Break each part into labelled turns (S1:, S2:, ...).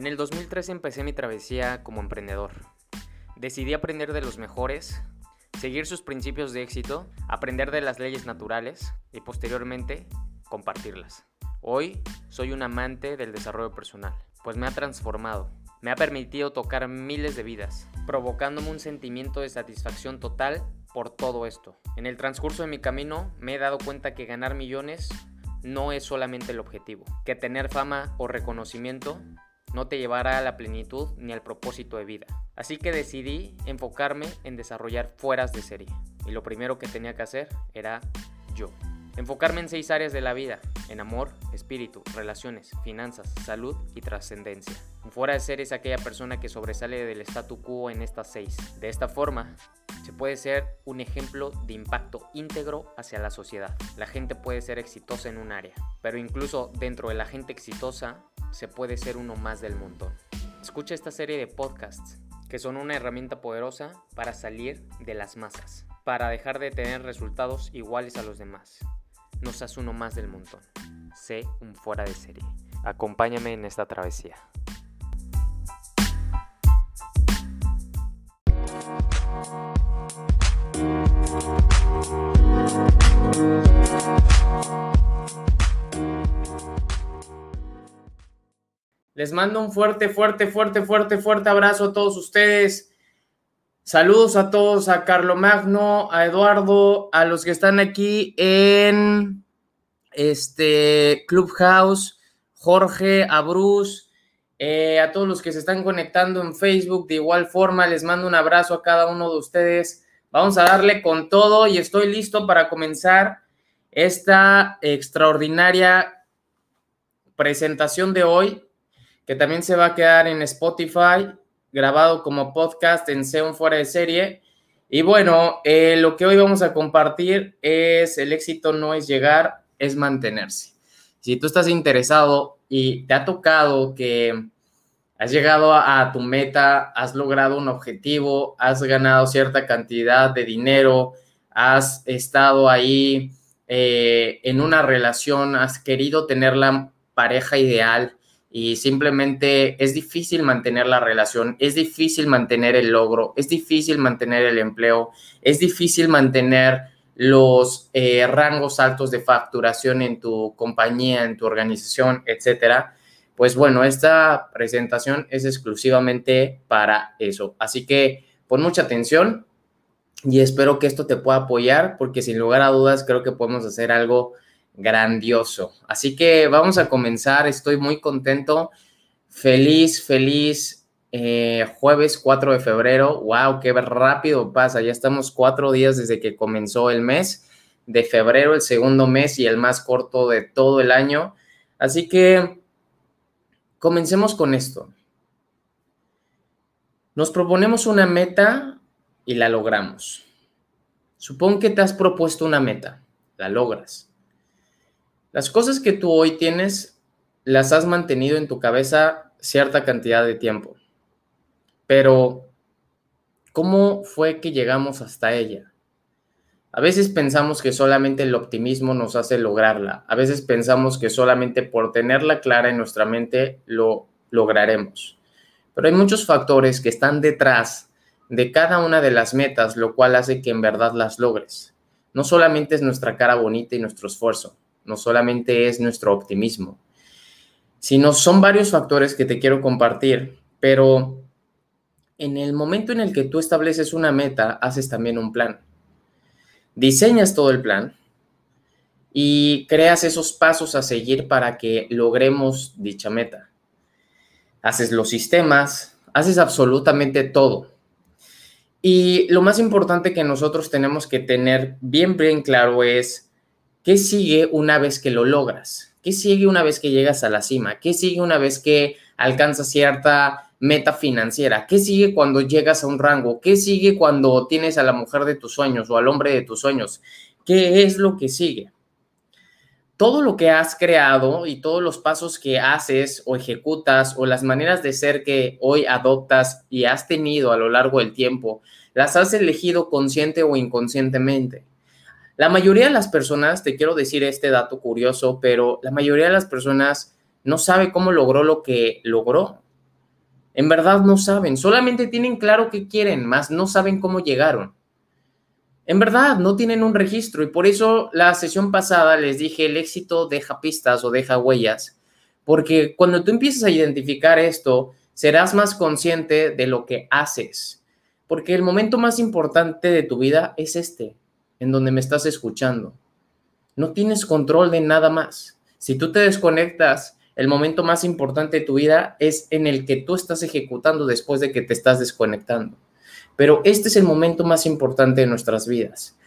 S1: En el 2013 empecé mi travesía como emprendedor. Decidí aprender de los mejores, seguir sus principios de éxito, aprender de las leyes naturales y posteriormente compartirlas. Hoy soy un amante del desarrollo personal, pues me ha transformado, me ha permitido tocar miles de vidas, provocándome un sentimiento de satisfacción total por todo esto. En el transcurso de mi camino me he dado cuenta que ganar millones no es solamente el objetivo, que tener fama o reconocimiento no te llevará a la plenitud ni al propósito de vida. Así que decidí enfocarme en desarrollar fueras de serie. Y lo primero que tenía que hacer era yo. Enfocarme en seis áreas de la vida, en amor, espíritu, relaciones, finanzas, salud y trascendencia. Fuera de serie es aquella persona que sobresale del statu quo en estas seis. De esta forma, se puede ser un ejemplo de impacto íntegro hacia la sociedad. La gente puede ser exitosa en un área, pero incluso dentro de la gente exitosa se puede ser uno más del montón. Escucha esta serie de podcasts que son una herramienta poderosa para salir de las masas, para dejar de tener resultados iguales a los demás. No seas uno más del montón. Sé un fuera de serie. Acompáñame en esta travesía. Les mando un fuerte, fuerte, fuerte, fuerte, fuerte abrazo a todos ustedes. Saludos a todos, a Carlo Magno, a Eduardo, a los que están aquí en este Clubhouse, Jorge, a Bruce, eh, a todos los que se están conectando en Facebook. De igual forma, les mando un abrazo a cada uno de ustedes. Vamos a darle con todo y estoy listo para comenzar esta extraordinaria presentación de hoy que también se va a quedar en Spotify, grabado como podcast en Seon Fuera de Serie. Y bueno, eh, lo que hoy vamos a compartir es el éxito no es llegar, es mantenerse. Si tú estás interesado y te ha tocado que has llegado a, tu meta, has logrado un objetivo, has ganado cierta cantidad de dinero, has estado ahí eh, en una relación, has querido tener la pareja ideal, y simplemente es difícil mantener la relación, es difícil mantener el logro, es difícil mantener el empleo, es difícil mantener los eh, rangos altos de facturación en tu compañía, en tu organización, etcétera. Pues bueno, esta presentación es exclusivamente para eso. Así que pon mucha atención y espero que esto te pueda apoyar porque sin lugar a dudas creo que podemos hacer algo grandioso. Así que vamos a comenzar, estoy muy contento, feliz, feliz eh, jueves 4 de febrero, wow, qué rápido pasa, ya estamos cuatro días desde que comenzó el mes de febrero, el segundo mes y el más corto de todo el año. Así que comencemos con esto. Nos proponemos una meta y la logramos. Supón que te has propuesto una meta, la logras las cosas que tú hoy tienes las has mantenido en tu cabeza cierta cantidad de tiempo. Pero, ¿cómo fue que llegamos hasta ella? A veces pensamos que solamente el optimismo nos hace lograrla. A veces pensamos que solamente por tenerla clara en nuestra mente lo lograremos. Pero hay muchos factores que están detrás de cada una de las metas, lo cual hace que en verdad las logres. No solamente es nuestra cara bonita y nuestro esfuerzo, no solamente es nuestro optimismo, sino son varios factores que te quiero compartir, pero en el momento en el que tú estableces una meta, haces también un plan. Diseñas todo el plan y creas esos pasos a seguir para que logremos dicha meta. Haces los sistemas, haces absolutamente todo. Y lo más importante que nosotros tenemos que tener bien, bien claro es ¿Qué sigue una vez que lo logras? ¿Qué sigue una vez que llegas a la cima? ¿Qué sigue una vez que alcanzas cierta meta financiera? ¿Qué sigue cuando llegas a un rango? ¿Qué sigue cuando tienes a la mujer de tus sueños o al hombre de tus sueños? ¿Qué es lo que sigue? Todo lo que has creado y todos los pasos que haces o ejecutas o las maneras de ser que hoy adoptas y has tenido a lo largo del tiempo, las has elegido consciente o inconscientemente. La mayoría de las personas, te quiero decir este dato curioso, pero la mayoría de las personas no sabe cómo logró lo que logró. En verdad no saben, solamente tienen claro que quieren, más no saben cómo llegaron. En verdad, no tienen un registro y por eso la sesión pasada les dije el éxito deja pistas o deja huellas, porque cuando tú empiezas a identificar esto, serás más consciente de lo que haces, porque el momento más importante de tu vida es este, en donde me estás escuchando. No tienes control de nada más. Si tú te desconectas, el momento más importante de tu vida es en el que tú estás ejecutando después de que te estás desconectando. Pero este es el momento más importante de nuestras vidas.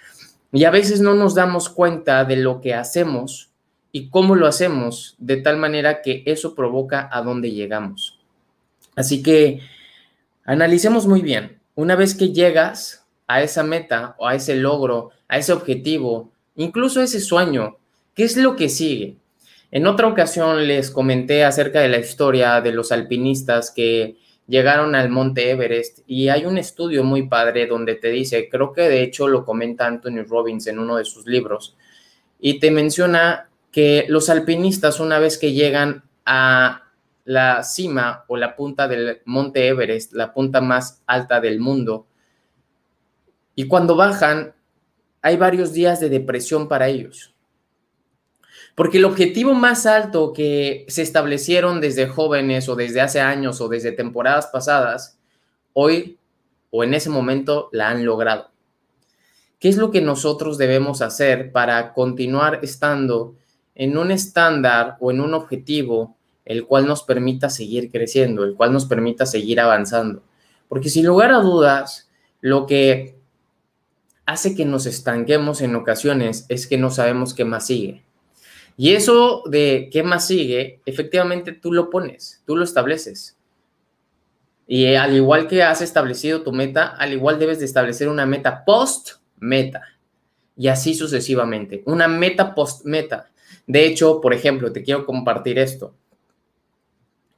S1: Y a veces no nos damos cuenta de lo que hacemos y cómo lo hacemos, de tal manera que eso provoca a dónde llegamos. Así que analicemos muy bien. Una vez que llegas a esa meta o a ese logro, a ese objetivo, incluso a ese sueño, ¿qué es lo que sigue? En otra ocasión les comenté acerca de la historia de los alpinistas que llegaron al monte Everest y hay un estudio muy padre donde te dice, creo que de hecho lo comenta Anthony Robbins en uno de sus libros, y te menciona que los alpinistas una vez que llegan a la cima o la punta del monte Everest, la punta más alta del mundo, y cuando bajan, hay varios días de depresión para ellos porque el objetivo más alto que se establecieron desde jóvenes o desde hace años o desde temporadas pasadas, hoy o en ese momento la han logrado. ¿Qué es lo que nosotros debemos hacer para continuar estando en un estándar o en un objetivo el cual nos permita seguir creciendo, el cual nos permita seguir avanzando? Porque sin lugar a dudas, lo que hace que nos estanquemos en ocasiones es que no sabemos qué más sigue. Y eso de qué más sigue, efectivamente tú lo pones, tú lo estableces. Y al igual que has establecido tu meta, al igual debes de establecer una meta post-meta. Y así sucesivamente. Una meta post-meta. De hecho, por ejemplo, te quiero compartir esto.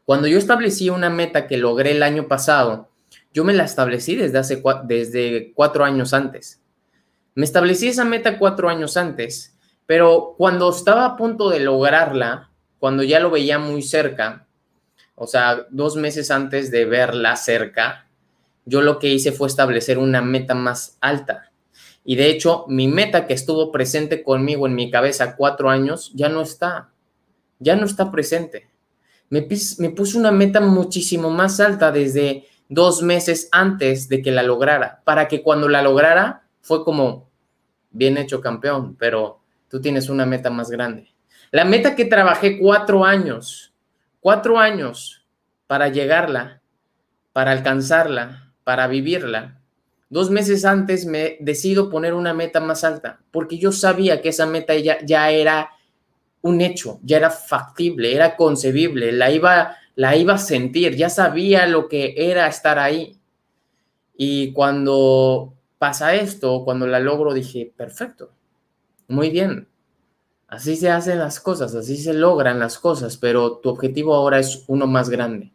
S1: Cuando yo establecí una meta que logré el año pasado, yo me la establecí desde hace desde cuatro años antes. Me establecí esa meta cuatro años antes pero cuando estaba a punto de lograrla, cuando ya lo veía muy cerca, o sea, dos meses antes de verla cerca, yo lo que hice fue establecer una meta más alta. Y de hecho, mi meta que estuvo presente conmigo en mi cabeza cuatro años ya no está, ya no está presente. Me, me puse una meta muchísimo más alta desde dos meses antes de que la lograra, para que cuando la lograra fue como, bien hecho campeón, pero tú tienes una meta más grande. La meta que trabajé cuatro años, cuatro años para llegarla, para alcanzarla, para vivirla. Dos meses antes me decido poner una meta más alta, porque yo sabía que esa meta ya, ya era un hecho, ya era factible, era concebible, la iba, la iba a sentir, ya sabía lo que era estar ahí. Y cuando pasa esto, cuando la logro, dije, perfecto, muy bien. Así se hacen las cosas, así se logran las cosas, pero tu objetivo ahora es uno más grande.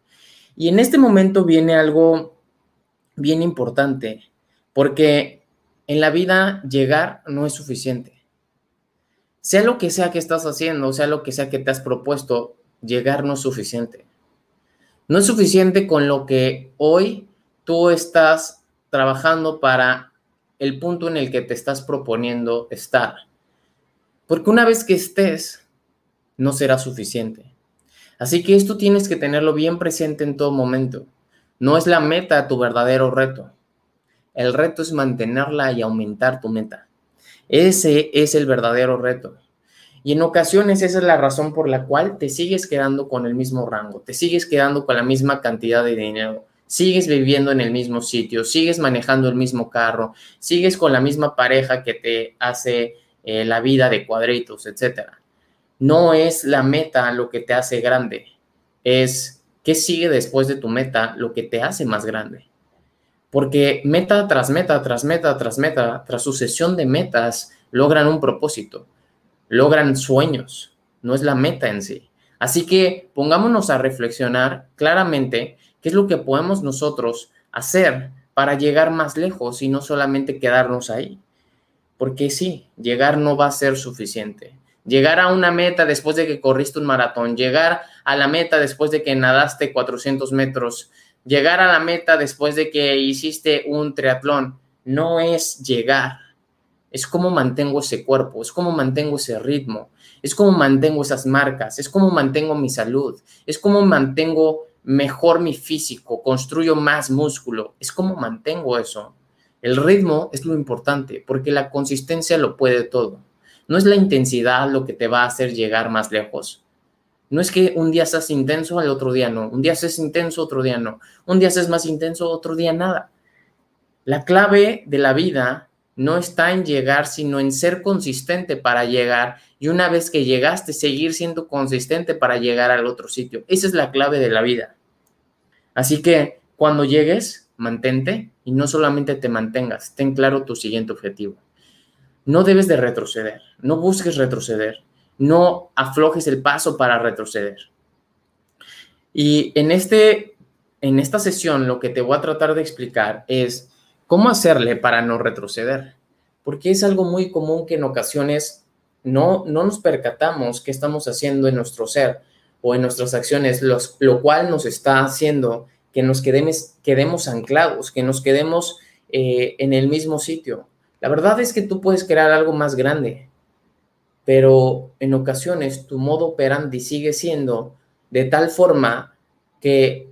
S1: Y en este momento viene algo bien importante, porque en la vida llegar no es suficiente. Sea lo que sea que estás haciendo, sea lo que sea que te has propuesto, llegar no es suficiente. No es suficiente con lo que hoy tú estás trabajando para el punto en el que te estás proponiendo estar. Porque una vez que estés, no será suficiente. Así que esto tienes que tenerlo bien presente en todo momento. No es la meta tu verdadero reto. El reto es mantenerla y aumentar tu meta. Ese es el verdadero reto. Y en ocasiones esa es la razón por la cual te sigues quedando con el mismo rango, te sigues quedando con la misma cantidad de dinero, sigues viviendo en el mismo sitio, sigues manejando el mismo carro, sigues con la misma pareja que te hace eh, la vida de cuadritos, etcétera. No es la meta lo que te hace grande, es qué sigue después de tu meta lo que te hace más grande. Porque meta tras meta, tras meta, tras meta, tras sucesión de metas, logran un propósito, logran sueños, no es la meta en sí. Así que pongámonos a reflexionar claramente qué es lo que podemos nosotros hacer para llegar más lejos y no solamente quedarnos ahí. Porque sí, llegar no va a ser suficiente. Llegar a una meta después de que corriste un maratón, llegar a la meta después de que nadaste 400 metros Llegar a la meta después de que hiciste un triatlón no es llegar, es cómo mantengo ese cuerpo, es cómo mantengo ese ritmo, es cómo mantengo esas marcas, es cómo mantengo mi salud, es cómo mantengo mejor mi físico, construyo más músculo, es cómo mantengo eso. El ritmo es lo importante porque la consistencia lo puede todo. No es la intensidad lo que te va a hacer llegar más lejos. No es que un día seas intenso, al otro día no. Un día seas intenso, otro día no. Un día seas más intenso, otro día nada. La clave de la vida no está en llegar, sino en ser consistente para llegar. Y una vez que llegaste, seguir siendo consistente para llegar al otro sitio. Esa es la clave de la vida. Así que cuando llegues, mantente y no solamente te mantengas, ten claro tu siguiente objetivo. No debes de retroceder, no busques retroceder, no aflojes el paso para retroceder. Y en, este, en esta sesión lo que te voy a tratar de explicar es cómo hacerle para no retroceder, porque es algo muy común que en ocasiones no, no nos percatamos qué estamos haciendo en nuestro ser o en nuestras acciones, lo cual nos está haciendo que nos quedemos, quedemos anclados, que nos quedemos eh, en el mismo sitio. La verdad es que tú puedes crear algo más grande, pero en ocasiones tu modo operandi sigue siendo de tal forma que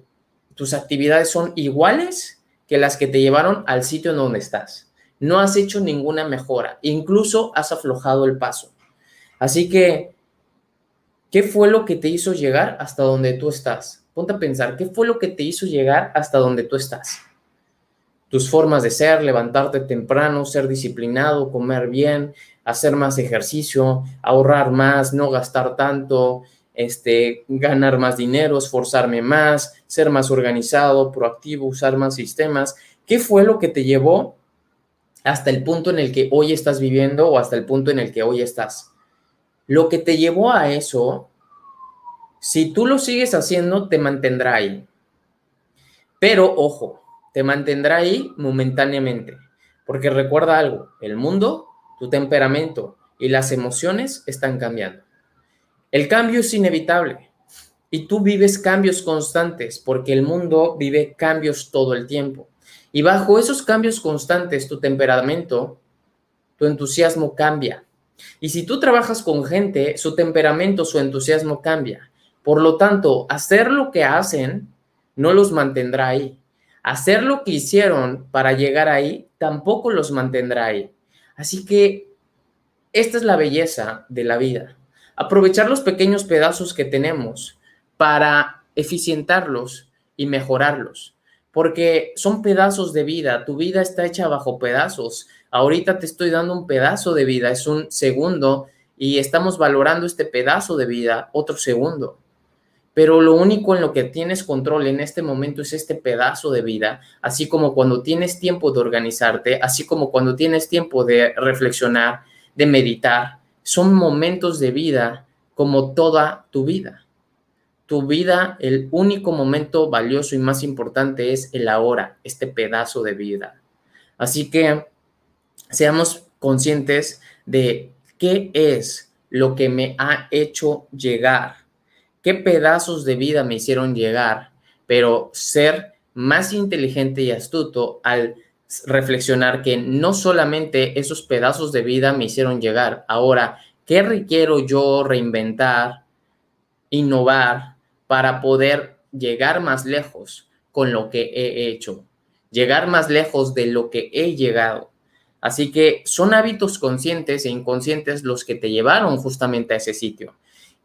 S1: tus actividades son iguales que las que te llevaron al sitio en donde estás. No has hecho ninguna mejora, incluso has aflojado el paso. Así que, ¿qué fue lo que te hizo llegar hasta donde tú estás? Ponte a pensar, ¿qué fue lo que te hizo llegar hasta donde tú estás? Tus formas de ser, levantarte temprano, ser disciplinado, comer bien, hacer más ejercicio, ahorrar más, no gastar tanto, este, ganar más dinero, esforzarme más, ser más organizado, proactivo, usar más sistemas. ¿Qué fue lo que te llevó hasta el punto en el que hoy estás viviendo o hasta el punto en el que hoy estás? Lo que te llevó a eso si tú lo sigues haciendo, te mantendrá ahí. Pero ojo, te mantendrá ahí momentáneamente. Porque recuerda algo, el mundo, tu temperamento y las emociones están cambiando. El cambio es inevitable y tú vives cambios constantes porque el mundo vive cambios todo el tiempo. Y bajo esos cambios constantes, tu temperamento, tu entusiasmo cambia. Y si tú trabajas con gente, su temperamento, su entusiasmo cambia. Por lo tanto, hacer lo que hacen no los mantendrá ahí. Hacer lo que hicieron para llegar ahí tampoco los mantendrá ahí. Así que esta es la belleza de la vida. Aprovechar los pequeños pedazos que tenemos para eficientarlos y mejorarlos. Porque son pedazos de vida. Tu vida está hecha bajo pedazos. Ahorita te estoy dando un pedazo de vida. Es un segundo y estamos valorando este pedazo de vida otro segundo pero lo único en lo que tienes control en este momento es este pedazo de vida, así como cuando tienes tiempo de organizarte, así como cuando tienes tiempo de reflexionar, de meditar. Son momentos de vida como toda tu vida. Tu vida, el único momento valioso y más importante es el ahora, este pedazo de vida. Así que seamos conscientes de qué es lo que me ha hecho llegar qué pedazos de vida me hicieron llegar, pero ser más inteligente y astuto al reflexionar que no solamente esos pedazos de vida me hicieron llegar, ahora, ¿qué requiero yo reinventar, innovar para poder llegar más lejos con lo que he hecho? Llegar más lejos de lo que he llegado. Así que son hábitos conscientes e inconscientes los que te llevaron justamente a ese sitio.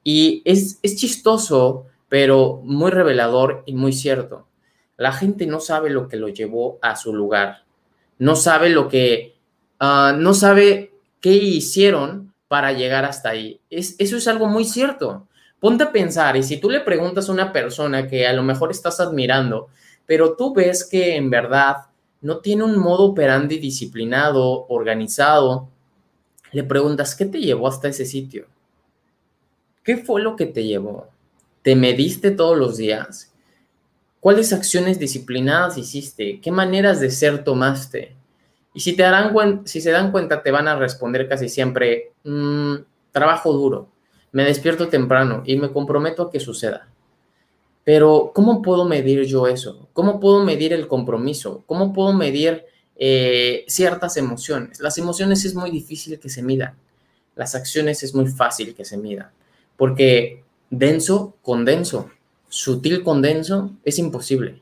S1: Y es, chistoso, pero muy revelador y muy cierto. La gente no sabe lo que lo llevó a su lugar. No sabe lo que, ah, no sabe qué hicieron para llegar hasta ahí. Es, eso es algo muy cierto. Ponte a pensar, y si tú le preguntas a una persona que a lo mejor estás admirando, pero tú ves que en verdad no tiene un modo operandi disciplinado, organizado, le preguntas, ¿qué te llevó hasta ese sitio? ¿Qué fue lo que te llevó? ¿Te mediste todos los días? ¿Cuáles acciones disciplinadas hiciste? ¿Qué maneras de ser tomaste? Y si, te si se dan cuenta, te van a responder casi siempre, mm, trabajo duro, me despierto temprano y me comprometo a que suceda. Pero ¿cómo puedo medir yo eso? ¿Cómo puedo medir el compromiso? ¿Cómo puedo medir eh, ciertas emociones? Las emociones es muy difícil que se midan. Las acciones es muy fácil que se midan. Porque denso con denso, sutil con denso, es imposible.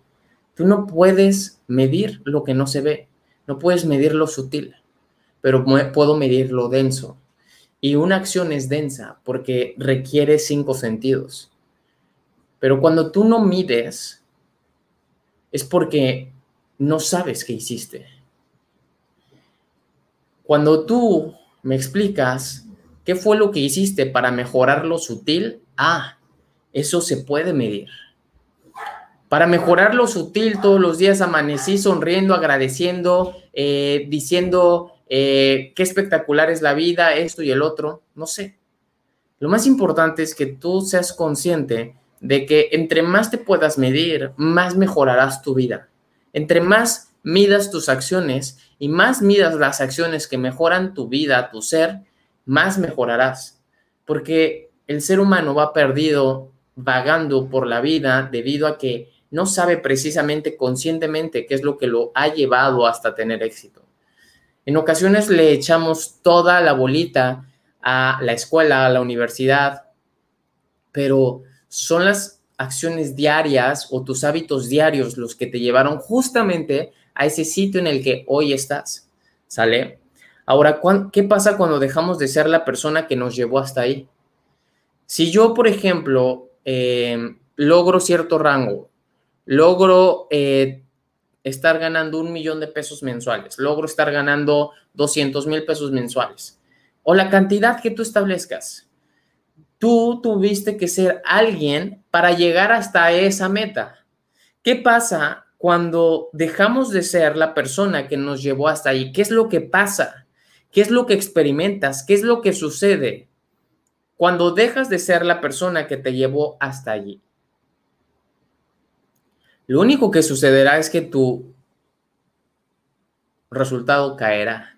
S1: Tú no puedes medir lo que no se ve. No puedes medir lo sutil, pero puedo medir lo denso. Y una acción es densa porque requiere cinco sentidos pero cuando tú no mides, es porque no sabes qué hiciste. Cuando tú me explicas qué fue lo que hiciste para mejorar lo sutil, ah, eso se puede medir. Para mejorar lo sutil, todos los días amanecí sonriendo, agradeciendo, eh, diciendo eh, qué espectacular es la vida, esto y el otro, no sé. Lo más importante es que tú seas consciente de que entre más te puedas medir, más mejorarás tu vida. Entre más midas tus acciones y más midas las acciones que mejoran tu vida, tu ser, más mejorarás. Porque el ser humano va perdido vagando por la vida debido a que no sabe precisamente conscientemente qué es lo que lo ha llevado hasta tener éxito. En ocasiones le echamos toda la bolita a la escuela, a la universidad, pero son las acciones diarias o tus hábitos diarios los que te llevaron justamente a ese sitio en el que hoy estás. ¿Sale? Ahora, ¿qué pasa cuando dejamos de ser la persona que nos llevó hasta ahí? Si yo, por ejemplo, eh, logro cierto rango, logro eh, estar ganando un millón de pesos mensuales, logro estar ganando 200 mil pesos mensuales, o la cantidad que tú establezcas, Tú tuviste que ser alguien para llegar hasta esa meta. ¿Qué pasa cuando dejamos de ser la persona que nos llevó hasta ahí? ¿Qué es lo que pasa? ¿Qué es lo que experimentas? ¿Qué es lo que sucede cuando dejas de ser la persona que te llevó hasta allí? Lo único que sucederá es que tu resultado caerá.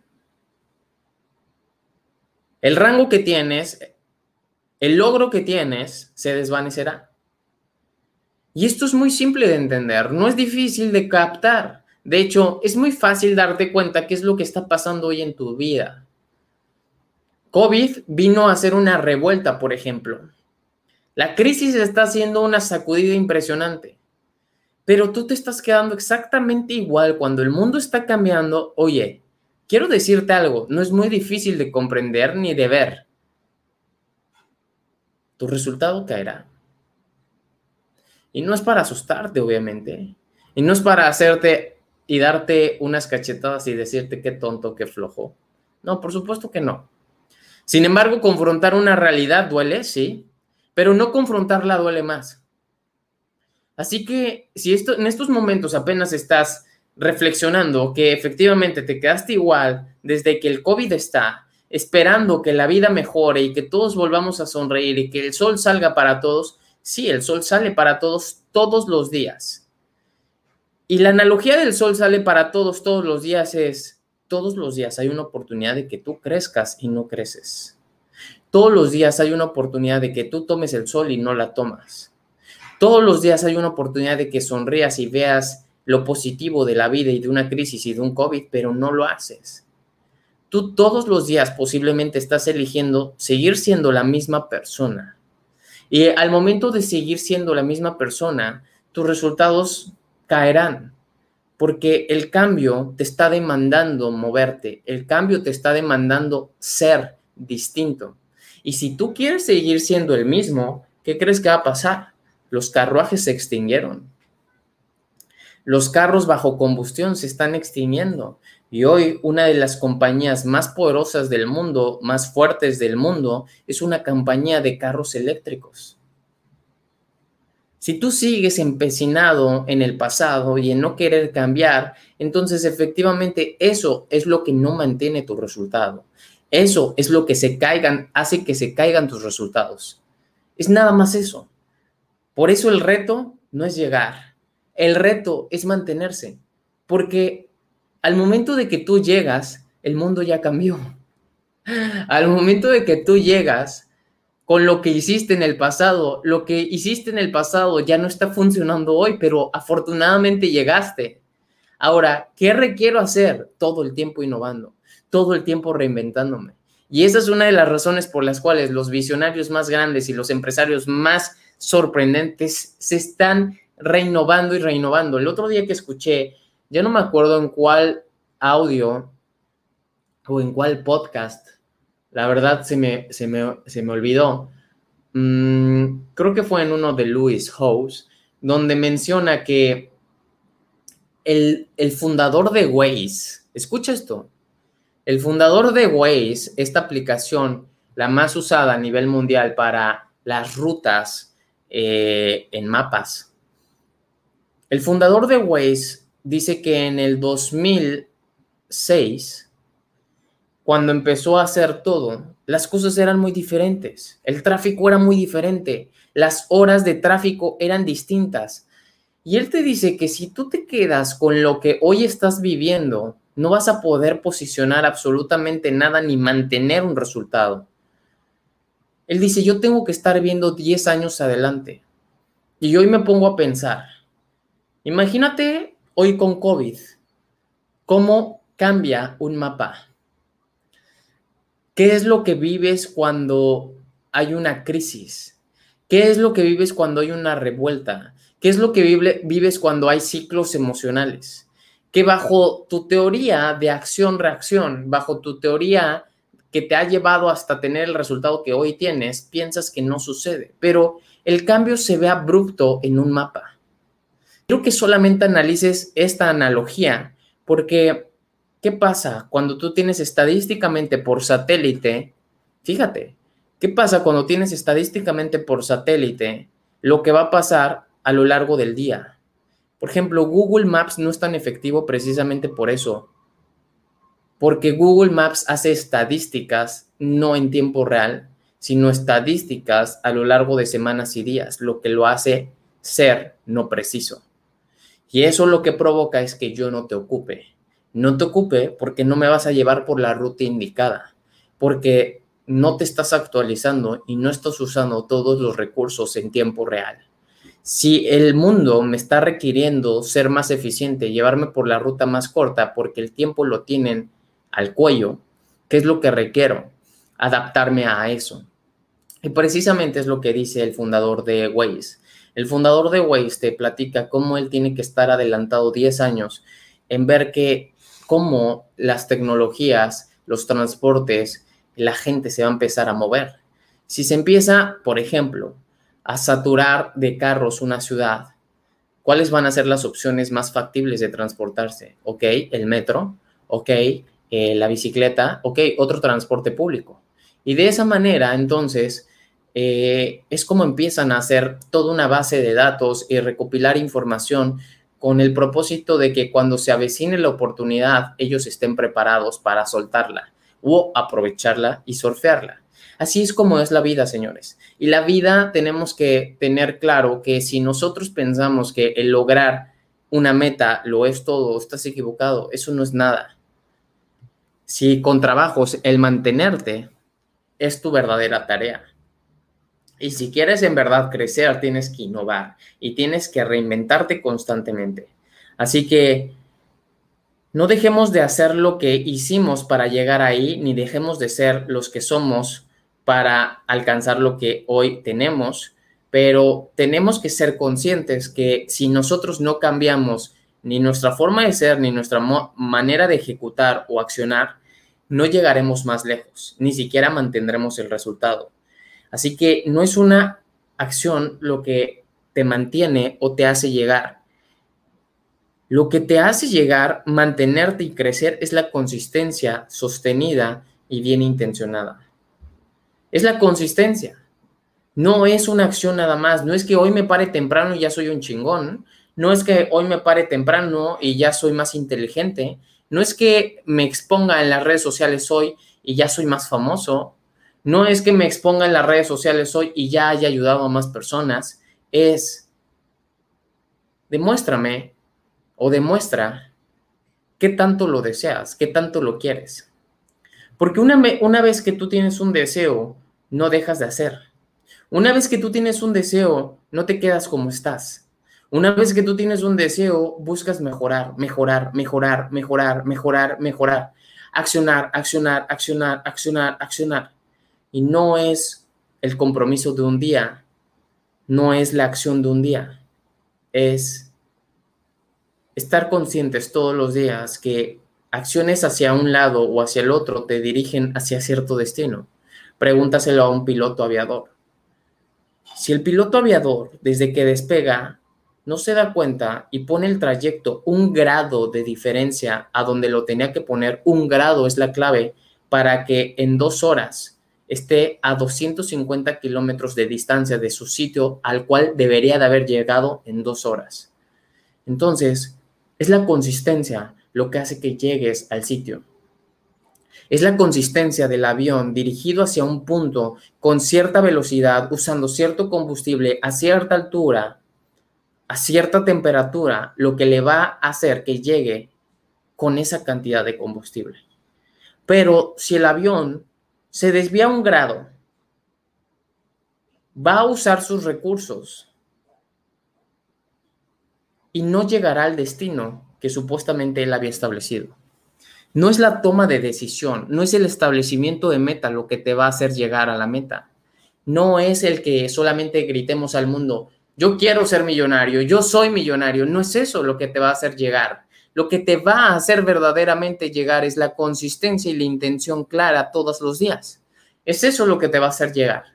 S1: El rango que tienes el logro que tienes se desvanecerá. Y esto es muy simple de entender, no es difícil de captar. De hecho, es muy fácil darte cuenta qué es lo que está pasando hoy en tu vida. COVID vino a hacer una revuelta, por ejemplo. La crisis está haciendo una sacudida impresionante. Pero tú te estás quedando exactamente igual cuando el mundo está cambiando. Oye, quiero decirte algo, no es muy difícil de comprender ni de ver tu resultado caerá. Y no es para asustarte, obviamente. Y no es para hacerte y darte unas cachetadas y decirte qué tonto, qué flojo. No, por supuesto que no. Sin embargo, confrontar una realidad duele, sí, pero no confrontarla duele más. Así que si esto, en estos momentos apenas estás reflexionando que efectivamente te quedaste igual desde que el COVID está esperando que la vida mejore y que todos volvamos a sonreír y que el sol salga para todos, sí, el sol sale para todos todos los días. Y la analogía del sol sale para todos todos los días es, todos los días hay una oportunidad de que tú crezcas y no creces. Todos los días hay una oportunidad de que tú tomes el sol y no la tomas. Todos los días hay una oportunidad de que sonrías y veas lo positivo de la vida y de una crisis y de un COVID, pero no lo haces tú todos los días posiblemente estás eligiendo seguir siendo la misma persona. Y al momento de seguir siendo la misma persona, tus resultados caerán, porque el cambio te está demandando moverte, el cambio te está demandando ser distinto. Y si tú quieres seguir siendo el mismo, ¿qué crees que va a pasar? Los carruajes se extinguieron. Los carros bajo combustión se están extinguiendo. Y hoy una de las compañías más poderosas del mundo, más fuertes del mundo, es una compañía de carros eléctricos. Si tú sigues empecinado en el pasado y en no querer cambiar, entonces efectivamente eso es lo que no mantiene tu resultado. Eso es lo que hace que se caigan tus resultados. Es nada más eso. Por eso el reto no es llegar. El reto es mantenerse. Porque al momento de que tú llegas, el mundo ya cambió. Al momento de que tú llegas, con lo que hiciste en el pasado. Lo que hiciste en el pasado ya no está funcionando hoy, pero afortunadamente llegaste. Ahora, ¿qué requiero hacer? Todo el tiempo innovando, todo el tiempo reinventándome. Y esa es una de las razones por las cuales los visionarios más grandes y los empresarios más sorprendentes se están reinnovando y reinnovando. El otro día que escuché, ya no me acuerdo en cuál audio o en cuál podcast, la verdad se me, se me, olvidó. Mm, creo que fue en uno de Louis House, donde menciona que el, el fundador de Waze, escucha esto, el fundador de Waze, esta aplicación, la más usada a nivel mundial para las rutas eh, en mapas, el fundador de Waze dice que en el 2006, cuando empezó a hacer todo, las cosas eran muy diferentes. El tráfico era muy diferente. Las horas de tráfico eran distintas. Y él te dice que si tú te quedas con lo que hoy estás viviendo, no vas a poder posicionar absolutamente nada ni mantener un resultado. Él dice, yo tengo que estar viendo 10 años adelante. Y hoy me pongo a pensar, imagínate hoy con COVID, cómo cambia un mapa. ¿Qué es lo que vives cuando hay una crisis? ¿Qué es lo que vives cuando hay una revuelta? ¿Qué es lo que vives cuando hay ciclos emocionales? que bajo tu teoría de acción-reacción, bajo tu teoría que te ha llevado hasta tener el resultado que hoy tienes, piensas que no sucede, pero el cambio se ve abrupto en un mapa. Quiero que solamente analices esta analogía, porque ¿qué pasa cuando tú tienes estadísticamente por satélite? Fíjate, ¿qué pasa cuando tienes estadísticamente por satélite lo que va a pasar a lo largo del día? Por ejemplo, Google Maps no es tan efectivo precisamente por eso. Porque Google Maps hace estadísticas no en tiempo real, sino estadísticas a lo largo de semanas y días, lo que lo hace ser no preciso. Y eso lo que provoca es que yo no te ocupe. No te ocupe porque no me vas a llevar por la ruta indicada, porque no te estás actualizando y no estás usando todos los recursos en tiempo real si el mundo me está requiriendo ser más eficiente, llevarme por la ruta más corta porque el tiempo lo tienen al cuello, ¿qué es lo que requiero? Adaptarme a eso. Y precisamente es lo que dice el fundador de Waze. El fundador de Waze te platica cómo él tiene que estar adelantado 10 años en ver que cómo las tecnologías, los transportes, la gente se va a empezar a mover. Si se empieza, por ejemplo, a saturar de carros una ciudad, ¿cuáles van a ser las opciones más factibles de transportarse? Ok, el metro, ok, eh, la bicicleta, ok, otro transporte público. Y de esa manera, entonces, eh, es como empiezan a hacer toda una base de datos y recopilar información con el propósito de que cuando se avecine la oportunidad, ellos estén preparados para soltarla o aprovecharla y surfearla. Así es como es la vida, señores. Y la vida tenemos que tener claro que si nosotros pensamos que el lograr una meta lo es todo, estás equivocado, eso no es nada. Si con trabajos el mantenerte es tu verdadera tarea. Y si quieres en verdad crecer, tienes que innovar y tienes que reinventarte constantemente. Así que no dejemos de hacer lo que hicimos para llegar ahí, ni dejemos de ser los que somos para alcanzar lo que hoy tenemos, pero tenemos que ser conscientes que si nosotros no cambiamos ni nuestra forma de ser, ni nuestra manera de ejecutar o accionar, no llegaremos más lejos, ni siquiera mantendremos el resultado. Así que no es una acción lo que te mantiene o te hace llegar. Lo que te hace llegar, mantenerte y crecer es la consistencia sostenida y bien intencionada es la consistencia. No es una acción nada más. No es que hoy me pare temprano y ya soy un chingón. No es que hoy me pare temprano y ya soy más inteligente. No es que me exponga en las redes sociales hoy y ya soy más famoso. No es que me exponga en las redes sociales hoy y ya haya ayudado a más personas. Es demuéstrame o demuestra qué tanto lo deseas, qué tanto lo quieres. Porque una, vez que tú tienes un deseo, no dejas de hacer. Una vez que tú tienes un deseo, no te quedas como estás. Una vez que tú tienes un deseo, buscas mejorar, mejorar, mejorar, mejorar, mejorar, mejorar. Accionar, accionar, accionar, accionar, accionar. Y no es el compromiso de un día, no es la acción de un día, es estar conscientes todos los días que acciones hacia un lado o hacia el otro te dirigen hacia cierto destino. Pregúntaselo a un piloto aviador. Si el piloto aviador, desde que despega, no se da cuenta y pone el trayecto un grado de diferencia a donde lo tenía que poner, un grado es la clave para que en dos horas esté a 250 kilómetros de distancia de su sitio al cual debería de haber llegado en dos horas. Entonces, es la consistencia lo que hace que llegues al sitio. Es la consistencia del avión dirigido hacia un punto con cierta velocidad, usando cierto combustible a cierta altura, a cierta temperatura, lo que le va a hacer que llegue con esa cantidad de combustible. Pero si el avión se desvía un grado, va a usar sus recursos y no llegará al destino que supuestamente él había establecido. No es la toma de decisión, no es el establecimiento de meta lo que te va a hacer llegar a la meta. No es el que solamente gritemos al mundo, yo quiero ser millonario, yo soy millonario. No es eso lo que te va a hacer llegar. Lo que te va a hacer verdaderamente llegar es la consistencia y la intención clara todos los días. Es eso lo que te va a hacer llegar.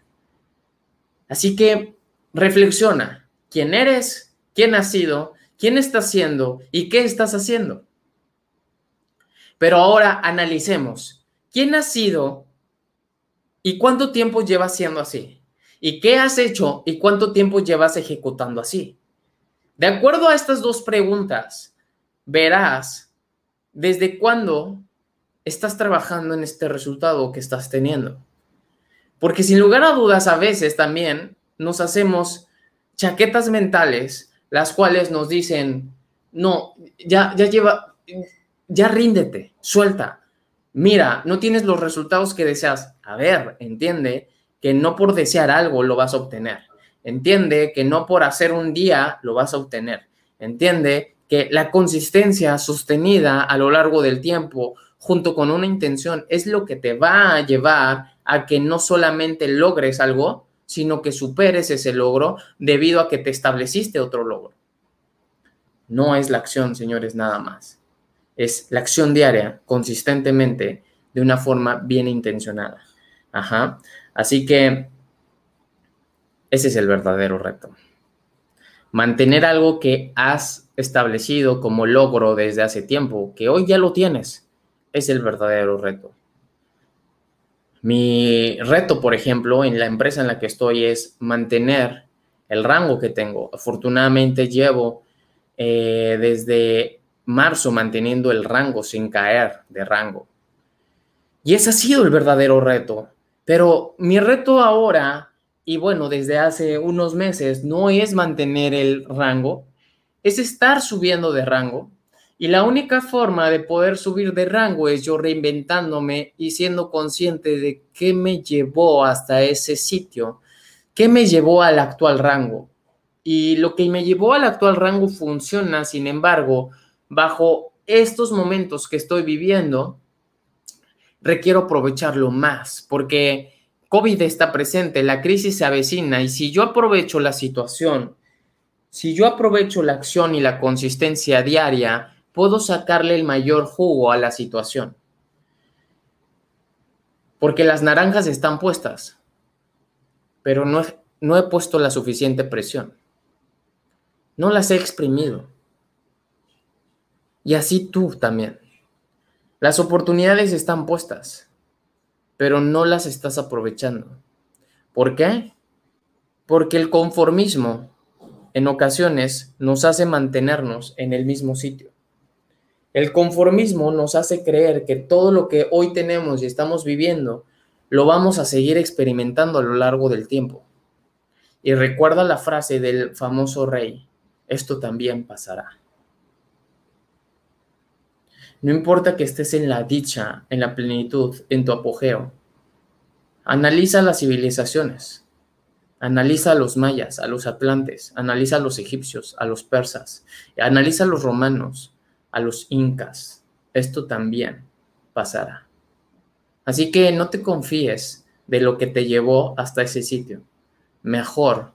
S1: Así que reflexiona quién eres, quién has sido quién estás siendo y qué estás haciendo. Pero ahora analicemos, ¿quién has sido y cuánto tiempo llevas siendo así? ¿Y qué has hecho y cuánto tiempo llevas ejecutando así? De acuerdo a estas dos preguntas, verás desde cuándo estás trabajando en este resultado que estás teniendo. Porque sin lugar a dudas, a veces también nos hacemos chaquetas mentales las cuales nos dicen, no, ya, ya lleva, ya ríndete, suelta. Mira, no tienes los resultados que deseas. A ver, entiende que no por desear algo lo vas a obtener. Entiende que no por hacer un día lo vas a obtener. Entiende que la consistencia sostenida a lo largo del tiempo, junto con una intención, es lo que te va a llevar a que no solamente logres algo, sino que superes ese logro debido a que te estableciste otro logro. No es la acción, señores, nada más. Es la acción diaria, consistentemente, de una forma bien intencionada. Ajá. Así que ese es el verdadero reto. Mantener algo que has establecido como logro desde hace tiempo, que hoy ya lo tienes, es el verdadero reto. Mi reto, por ejemplo, en la empresa en la que estoy es mantener el rango que tengo. Afortunadamente llevo eh, desde marzo manteniendo el rango sin caer de rango. Y ese ha sido el verdadero reto. Pero mi reto ahora, y bueno, desde hace unos meses, no es mantener el rango, es estar subiendo de rango y la única forma de poder subir de rango es yo reinventándome y siendo consciente de qué me llevó hasta ese sitio, qué me llevó al actual rango. Y lo que me llevó al actual rango funciona, sin embargo, bajo estos momentos que estoy viviendo, requiero aprovecharlo más, porque COVID está presente, la crisis se avecina y si yo aprovecho la situación, si yo aprovecho la acción y la consistencia diaria, puedo sacarle el mayor jugo a la situación. Porque las naranjas están puestas, pero no, he puesto la suficiente presión. No las he exprimido. Y así tú también. Las oportunidades están puestas, pero no las estás aprovechando. ¿Por qué? Porque el conformismo en ocasiones nos hace mantenernos en el mismo sitio. El conformismo nos hace creer que todo lo que hoy tenemos y estamos viviendo lo vamos a seguir experimentando a lo largo del tiempo. Y recuerda la frase del famoso rey, esto también pasará. No importa que estés en la dicha, en la plenitud, en tu apogeo. Analiza las civilizaciones. Analiza a los mayas, a los atlantes, analiza a los egipcios, a los persas, analiza a los romanos, a los incas. Esto también pasará. Así que no te confíes de lo que te llevó hasta ese sitio. Mejor,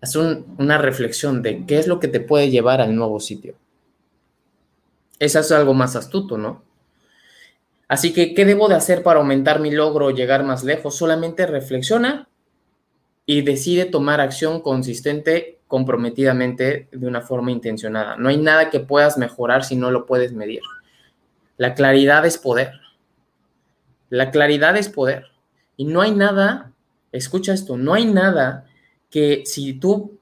S1: haz una reflexión de qué es lo que te puede llevar al nuevo sitio. Eso es algo más astuto, ¿no? Así que, ¿qué debo de hacer para aumentar mi logro o llegar más lejos? Solamente reflexiona y decide tomar acción consistente, comprometidamente, de una forma intencionada. No hay nada que puedas mejorar si no lo puedes medir. La claridad es poder. La claridad es poder. Y no hay nada, escucha esto, no hay nada que si tú,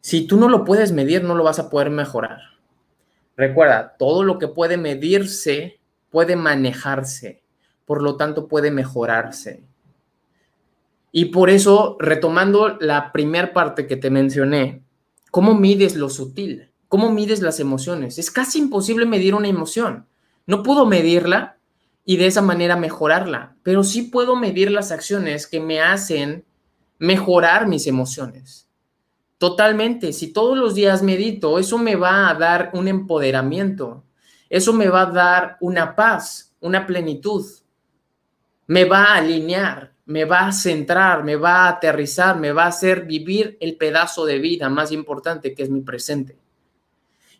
S1: si tú no lo puedes medir, no lo vas a poder mejorar. Recuerda, todo lo que puede medirse puede manejarse, por lo tanto puede mejorarse. Y por eso, retomando la primera parte que te mencioné, ¿cómo mides lo sutil? ¿Cómo mides las emociones? Es casi imposible medir una emoción. No puedo medirla y de esa manera mejorarla, pero sí puedo medir las acciones que me hacen mejorar mis emociones. Totalmente, si todos los días medito, eso me va a dar un empoderamiento, eso me va a dar una paz, una plenitud, me va a alinear, me va a centrar, me va a aterrizar, me va a hacer vivir el pedazo de vida más importante que es mi presente.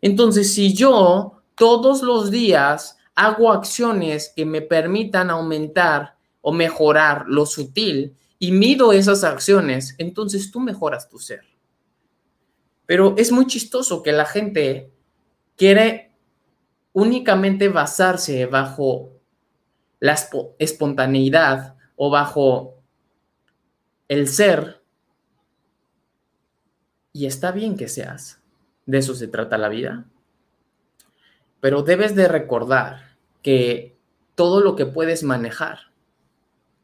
S1: Entonces, si yo todos los días hago acciones que me permitan aumentar o mejorar lo sutil y mido esas acciones, entonces tú mejoras tu ser. Pero es muy chistoso que la gente quiere únicamente basarse bajo la espontaneidad o bajo el ser. Y está bien que seas. De eso se trata la vida. Pero debes de recordar que todo lo que puedes manejar,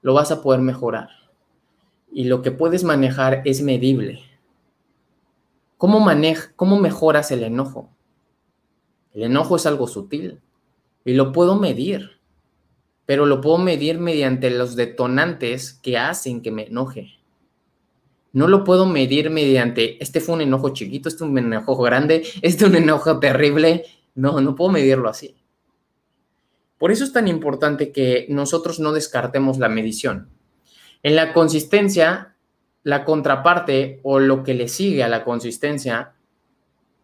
S1: lo vas a poder mejorar. Y lo que puedes manejar es medible. ¿Cómo, ¿Cómo mejoras el enojo? El enojo es algo sutil y lo puedo medir pero lo puedo medir mediante los detonantes que hacen que me enoje. No lo puedo medir mediante, este fue un enojo chiquito, este es un enojo grande, este es un enojo terrible. No, no puedo medirlo así. Por eso es tan importante que nosotros no descartemos la medición. En la consistencia, la contraparte o lo que le sigue a la consistencia,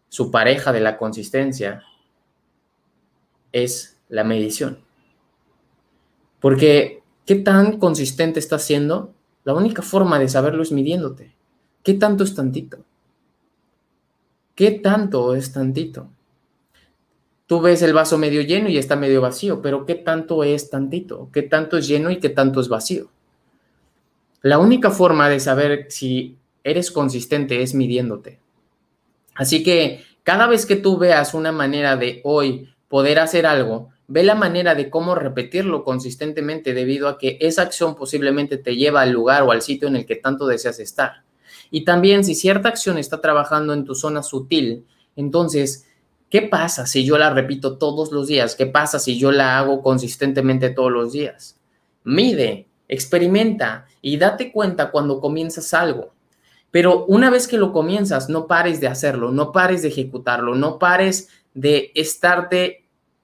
S1: su pareja de la consistencia, es la medición. Porque, ¿qué tan consistente estás siendo? La única forma de saberlo es midiéndote. ¿Qué tanto es tantito? ¿Qué tanto es tantito? Tú ves el vaso medio lleno y está medio vacío, pero ¿qué tanto es tantito? ¿Qué tanto es lleno y qué tanto es vacío? La única forma de saber si eres consistente es midiéndote. Así que cada vez que tú veas una manera de hoy poder hacer algo, Ve la manera de cómo repetirlo consistentemente debido a que esa acción posiblemente te lleva al lugar o al sitio en el que tanto deseas estar. Y también si cierta acción está trabajando en tu zona sutil, entonces, ¿qué pasa si yo la repito todos los días? ¿Qué pasa si yo la hago consistentemente todos los días? Mide, experimenta y date cuenta cuando comienzas algo. Pero una vez que lo comienzas, no pares de hacerlo, no pares de ejecutarlo, no pares de estarte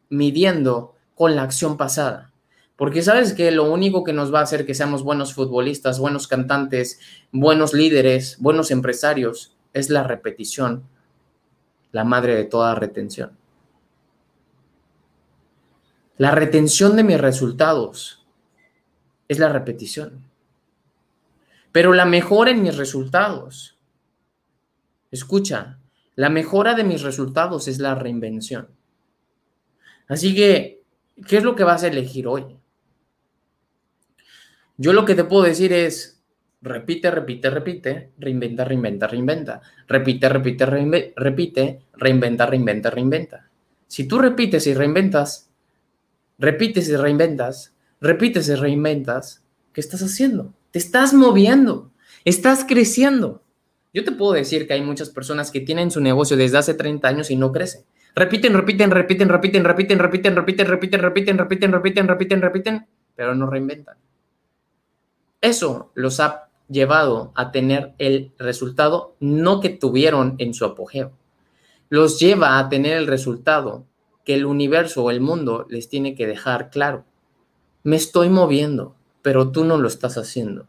S1: midiendo con la acción pasada. Porque sabes que lo único que nos va a hacer que seamos buenos futbolistas, buenos cantantes, buenos líderes, buenos empresarios, es la repetición, la madre de toda retención. La retención de mis resultados es la repetición. Pero la mejora en mis resultados, escucha, la mejora de mis resultados es la reinvención. Así que, ¿qué es lo que vas a elegir hoy? Yo lo que te puedo decir es, repite, repite, repite, reinventa, reinventa, reinventa, repite, repite, repite, reinventa, reinventa, reinventa. Si tú repites y reinventas, repites y reinventas, repites y reinventas, ¿qué estás haciendo? Te estás moviendo, estás creciendo. Yo te puedo decir que hay muchas personas que tienen su negocio desde hace 30 años y no crecen. Repiten, repiten, repiten, repiten, repiten, repiten, repiten, repiten, repiten, repiten, repiten, repiten, repiten, pero no reinventan. Eso los ha llevado a tener el resultado no que tuvieron en su apogeo. Los lleva a tener el resultado que el universo o el mundo les tiene que dejar claro. Me estoy moviendo, pero tú no lo estás haciendo.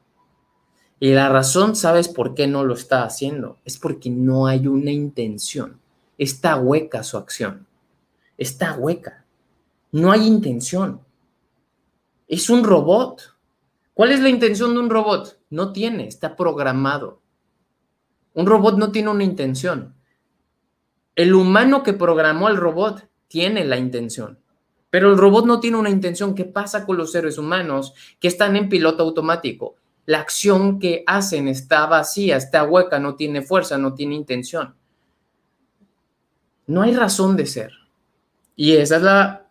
S1: Y la razón, ¿sabes por qué no lo está haciendo? Es porque no hay una intención. Está hueca su acción. Está hueca. No hay intención. Es un robot. ¿Cuál es la intención de un robot? No tiene, está programado. Un robot no tiene una intención. El humano que programó al robot tiene la intención, pero el robot no tiene una intención. ¿Qué pasa con los seres humanos que están en piloto automático? La acción que hacen está vacía, está hueca, no tiene fuerza, no tiene intención. No hay razón de ser. Y esa es la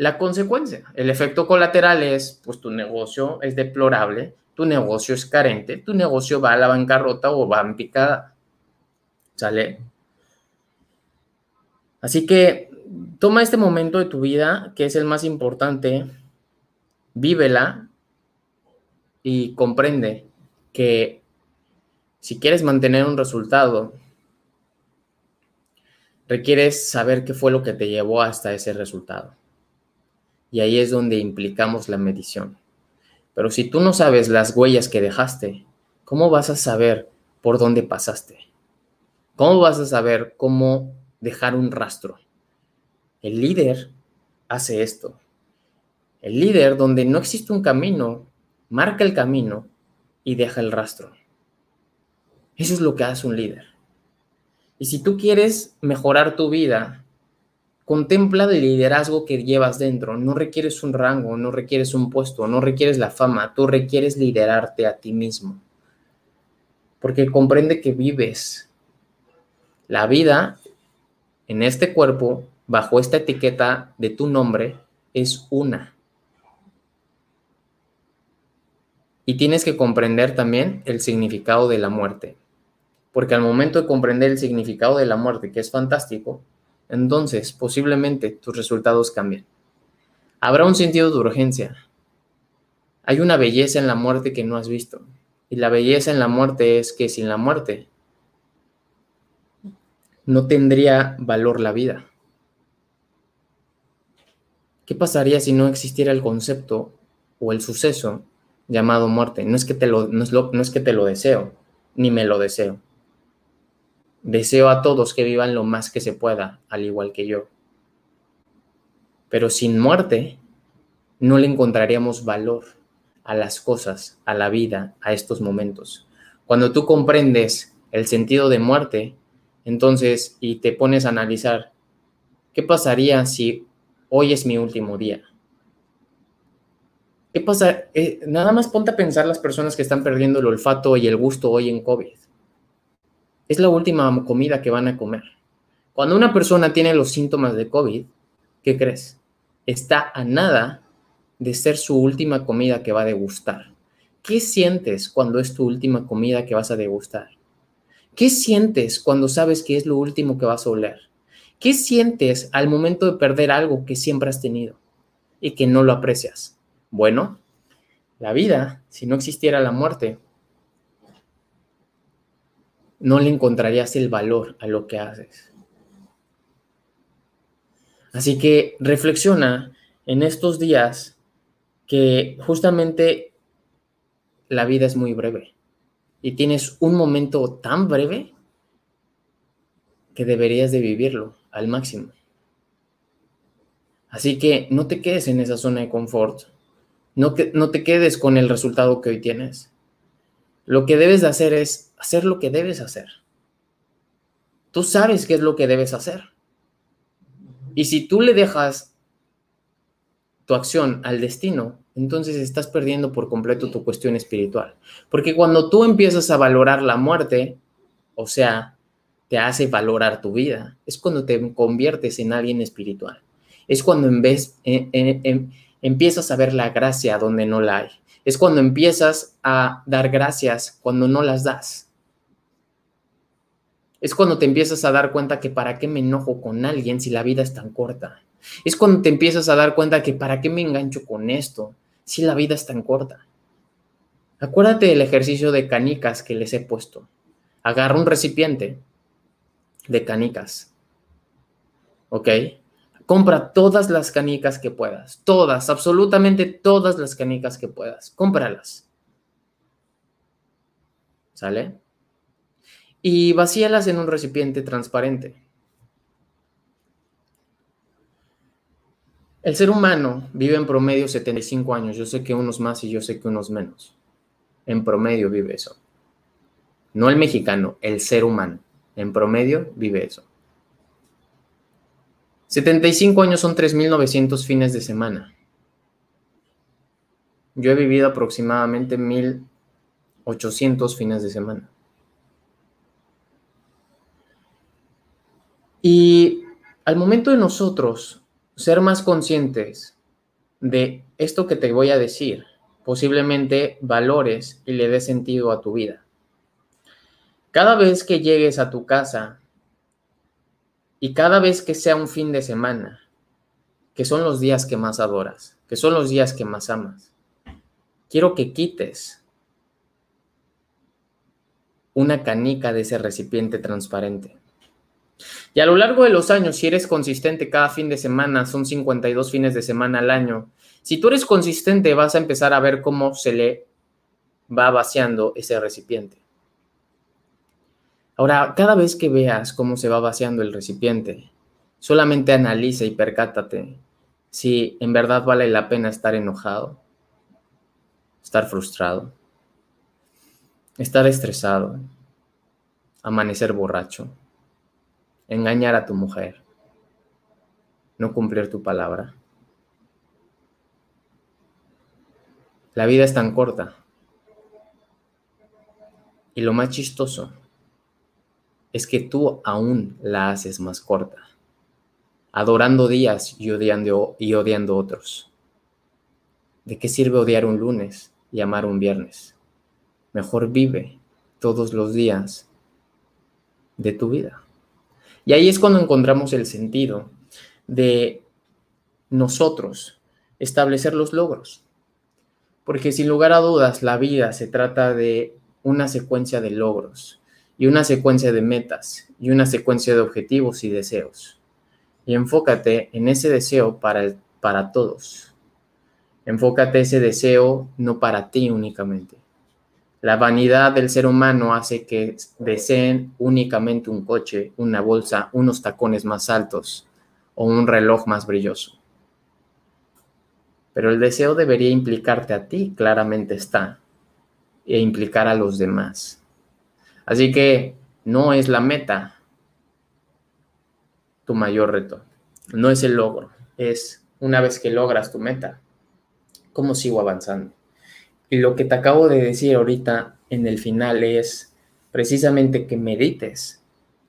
S1: la consecuencia. El efecto colateral es, pues tu negocio es deplorable, tu negocio es carente, tu negocio va a la bancarrota o va en picada. ¿Sale? Así que toma este momento de tu vida, que es el más importante, vívela y comprende que si quieres mantener un resultado, requieres saber qué fue lo que te llevó hasta ese resultado. Y ahí es donde implicamos la medición. Pero si tú no sabes las huellas que dejaste, ¿cómo vas a saber por dónde pasaste? ¿Cómo vas a saber cómo dejar un rastro? El líder hace esto. El líder, donde no existe un camino, marca el camino y deja el rastro. Eso es lo que hace un líder. Y si tú quieres mejorar tu vida, Contempla el liderazgo que llevas dentro. No requieres un rango, no requieres un puesto, no requieres la fama, tú requieres liderarte a ti mismo. Porque comprende que vives la vida en este cuerpo, bajo esta etiqueta de tu nombre, es una. Y tienes que comprender también el significado de la muerte. Porque al momento de comprender el significado de la muerte, que es fantástico, entonces posiblemente tus resultados cambien. Habrá un sentido de urgencia. Hay una belleza en la muerte que no has visto. Y la belleza en la muerte es que sin la muerte no tendría valor la vida. ¿Qué pasaría si no existiera el concepto o el suceso llamado muerte? No es que te lo, no es no es que te lo deseo, ni me lo deseo Deseo a todos que vivan lo más que se pueda, al igual que yo. Pero sin muerte, no le encontraríamos valor a las cosas, a la vida, a estos momentos. Cuando tú comprendes el sentido de muerte, entonces, y te pones a analizar, ¿qué pasaría si hoy es mi último día? ¿Qué pasa? Eh, nada más ponte a pensar las personas que están perdiendo el olfato y el gusto hoy en COVID es la última comida que van a comer. Cuando una persona tiene los síntomas de COVID, ¿qué crees? Está a nada de ser su última comida que va a degustar. ¿Qué sientes cuando es tu última comida que vas a degustar? ¿Qué sientes cuando sabes que es lo último que vas a oler? ¿Qué sientes al momento de perder algo que siempre has tenido y que no lo aprecias? Bueno, la vida, si no existiera la muerte, no le encontrarías el valor a lo que haces. Así que reflexiona en estos días que justamente la vida es muy breve y tienes un momento tan breve que deberías de vivirlo al máximo. Así que no te quedes en esa zona de confort, no, que, no te quedes con el resultado que hoy tienes. Lo que debes de hacer es hacer lo que debes hacer. Tú sabes qué es lo que debes hacer. Y si tú le dejas tu acción al destino, entonces estás perdiendo por completo tu cuestión espiritual. Porque cuando tú empiezas a valorar la muerte, o sea, te hace valorar tu vida, es cuando te conviertes en alguien espiritual. Es cuando en vez, empiezas a ver la gracia donde no la hay. Es cuando empiezas a dar gracias cuando no las das es cuando te empiezas a dar cuenta que para qué me enojo con alguien si la vida es tan corta. Es cuando te empiezas a dar cuenta que para qué me engancho con esto si la vida es tan corta. Acuérdate del ejercicio de canicas que les he puesto. Agarra un recipiente de canicas. ¿Ok? Compra todas las canicas que puedas. Todas, absolutamente todas las canicas que puedas. Cómpralas. ¿Sale? Y vacíalas en un recipiente transparente. El ser humano vive en promedio 75 años. Yo sé que unos más y yo sé que unos menos. En promedio vive eso. No el mexicano, el ser humano. En promedio vive eso. 75 años son 3.900 fines de semana. Yo he vivido aproximadamente 1.800 fines de semana. Y al momento de nosotros ser más conscientes de esto que te voy a decir, posiblemente valores y le dé sentido a tu vida. Cada vez que llegues a tu casa y cada vez que sea un fin de semana, que son los días que más adoras, que son los días que más amas, quiero que quites una canica de ese recipiente transparente y a lo largo de los años, si eres consistente cada fin de semana, son 52 fines de semana al año, si tú eres consistente vas a empezar a ver cómo se le va vaciando ese recipiente. Ahora, cada vez que veas cómo se va vaciando el recipiente, solamente analiza y percátate si en verdad vale la pena estar enojado, estar frustrado, estar estresado, amanecer borracho engañar a tu mujer, no cumplir tu palabra. La vida es tan corta. Y lo más chistoso es que tú aún la haces más corta, adorando días y odiando, y odiando otros. ¿De qué sirve odiar un lunes y amar un viernes? Mejor vive todos los días de tu vida. Y ahí es cuando encontramos el sentido de nosotros establecer los logros. Porque sin lugar a dudas, la vida se trata de una secuencia de logros y una secuencia de metas y una secuencia de objetivos y deseos. Y enfócate en ese deseo para, para todos. Enfócate ese deseo no para ti únicamente. La vanidad del ser humano hace que deseen únicamente un coche, una bolsa, unos tacones más altos o un reloj más brilloso. Pero el deseo debería implicarte a ti, claramente está, e implicar a los demás. Así que no es la meta tu mayor reto, no es el logro, es una vez que logras tu meta, ¿cómo sigo avanzando? Y lo que te acabo de decir ahorita en el final es precisamente que medites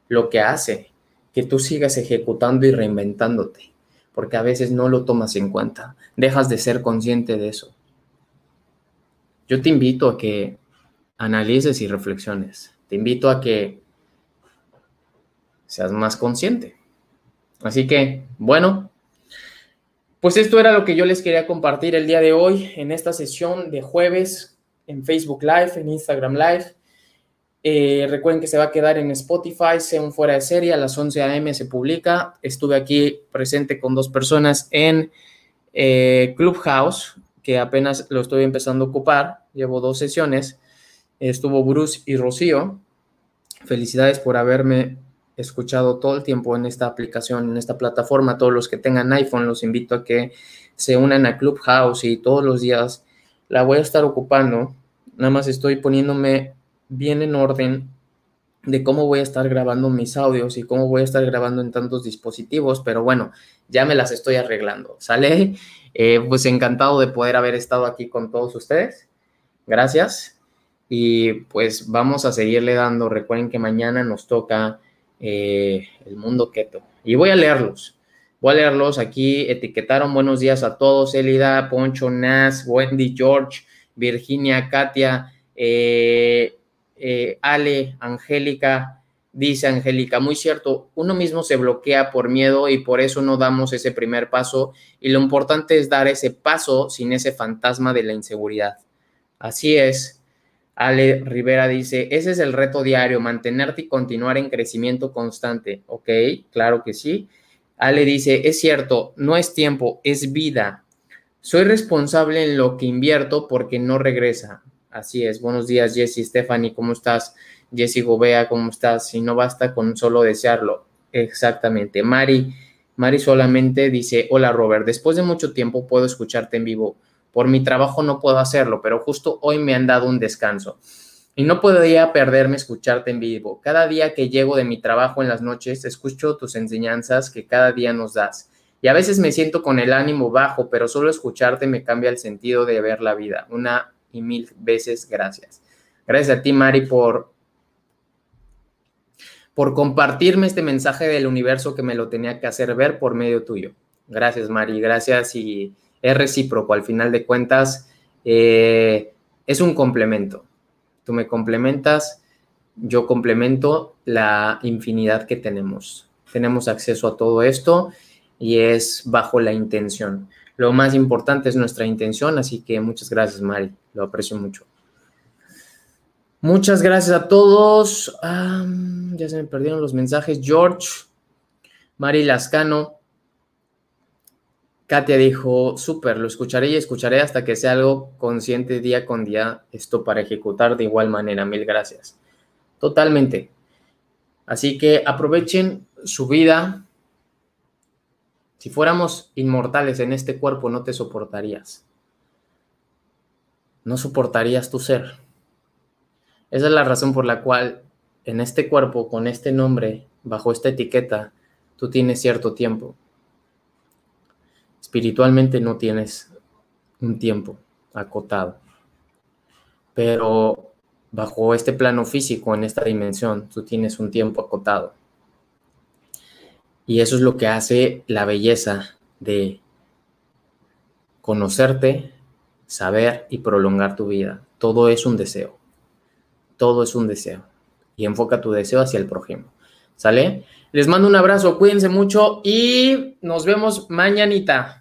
S1: lo que hace que tú sigas ejecutando y reinventándote, porque a veces no lo tomas en cuenta, dejas de ser consciente de eso. Yo te invito a que analices y reflexiones, te invito a que seas más consciente. Así que, bueno, pues esto era lo que yo les quería compartir el día de hoy en esta sesión de jueves en Facebook Live, en Instagram Live. Eh, recuerden que se va a quedar en Spotify, sea un fuera de serie, a las 11 a.m. se publica. Estuve aquí presente con dos personas en eh, Clubhouse, que apenas lo estoy empezando a ocupar. Llevo dos sesiones. Estuvo Bruce y Rocío. Felicidades por haberme escuchado todo el tiempo en esta aplicación, en esta plataforma. Todos los que tengan iPhone, los invito a que se unan a Clubhouse y todos los días la voy a estar ocupando. Nada más estoy poniéndome bien en orden de cómo voy a estar grabando mis audios y cómo voy a estar grabando en tantos dispositivos, pero bueno, ya me las estoy arreglando, ¿sale? Eh, pues encantado de poder haber estado aquí con todos ustedes. Gracias. Y pues vamos a seguirle dando. Recuerden que mañana nos toca eh, el mundo keto. Y voy a leerlos. Voy a leerlos aquí. Etiquetaron buenos días a todos. Elida, Poncho, Nas, Wendy, George, Virginia, Katia, eh, eh, Ale, Angélica. Dice Angélica, muy cierto, uno mismo se bloquea por miedo y por eso no damos ese primer paso y lo importante es dar ese paso sin ese fantasma de la inseguridad. Así es, Ale Rivera dice, ese es el reto diario, mantenerte y continuar en crecimiento constante. Ok, claro que sí. Ale dice, es cierto, no es tiempo, es vida. Soy responsable en lo que invierto porque no regresa. Así es. Buenos días, Jesse, Stephanie, ¿cómo estás? Jesse Gobea, ¿cómo estás? Si no basta con solo desearlo. Exactamente. Mari, Mari solamente dice, hola Robert, después de mucho tiempo puedo escucharte en vivo. Por mi trabajo no puedo hacerlo, pero justo hoy me han dado un descanso. Y no podría perderme escucharte en vivo. Cada día que llego de mi trabajo en las noches, escucho tus enseñanzas que cada día nos das. Y a veces me siento con el ánimo bajo, pero solo escucharte me cambia el sentido de ver la vida. Una y mil veces gracias. Gracias a ti, Mari, por, por compartirme este mensaje del universo que me lo tenía que hacer ver por medio tuyo. Gracias, Mari. Gracias y es recíproco. Al final de cuentas, eh, es un complemento. Tú me complementas, yo complemento la infinidad que tenemos. Tenemos acceso a todo esto y es bajo la intención. Lo más importante es nuestra intención, así que muchas gracias, Mari. Lo aprecio mucho. Muchas gracias a todos. ya se me perdieron los mensajes. George, Mari Lascano, Katia dijo, súper, lo escucharé y escucharé hasta que sea algo consciente día con día, esto para ejecutar de igual manera. Mil gracias. Totalmente. Así que aprovechen su vida. Si fuéramos inmortales en este cuerpo, no te soportarías. No soportarías tu ser. Esa es la razón por la cual en este cuerpo, con este nombre, bajo esta etiqueta, tú tienes cierto tiempo espiritualmente no tienes un tiempo acotado. Pero bajo este plano físico, en esta dimensión, tú tienes un tiempo acotado. Y eso es lo que hace la belleza de conocerte, saber y prolongar tu vida. Todo es un deseo. Todo es un deseo. Y enfoca tu deseo hacia el prójimo. ¿Sale? Les mando un abrazo, cuídense mucho y nos vemos mañanita.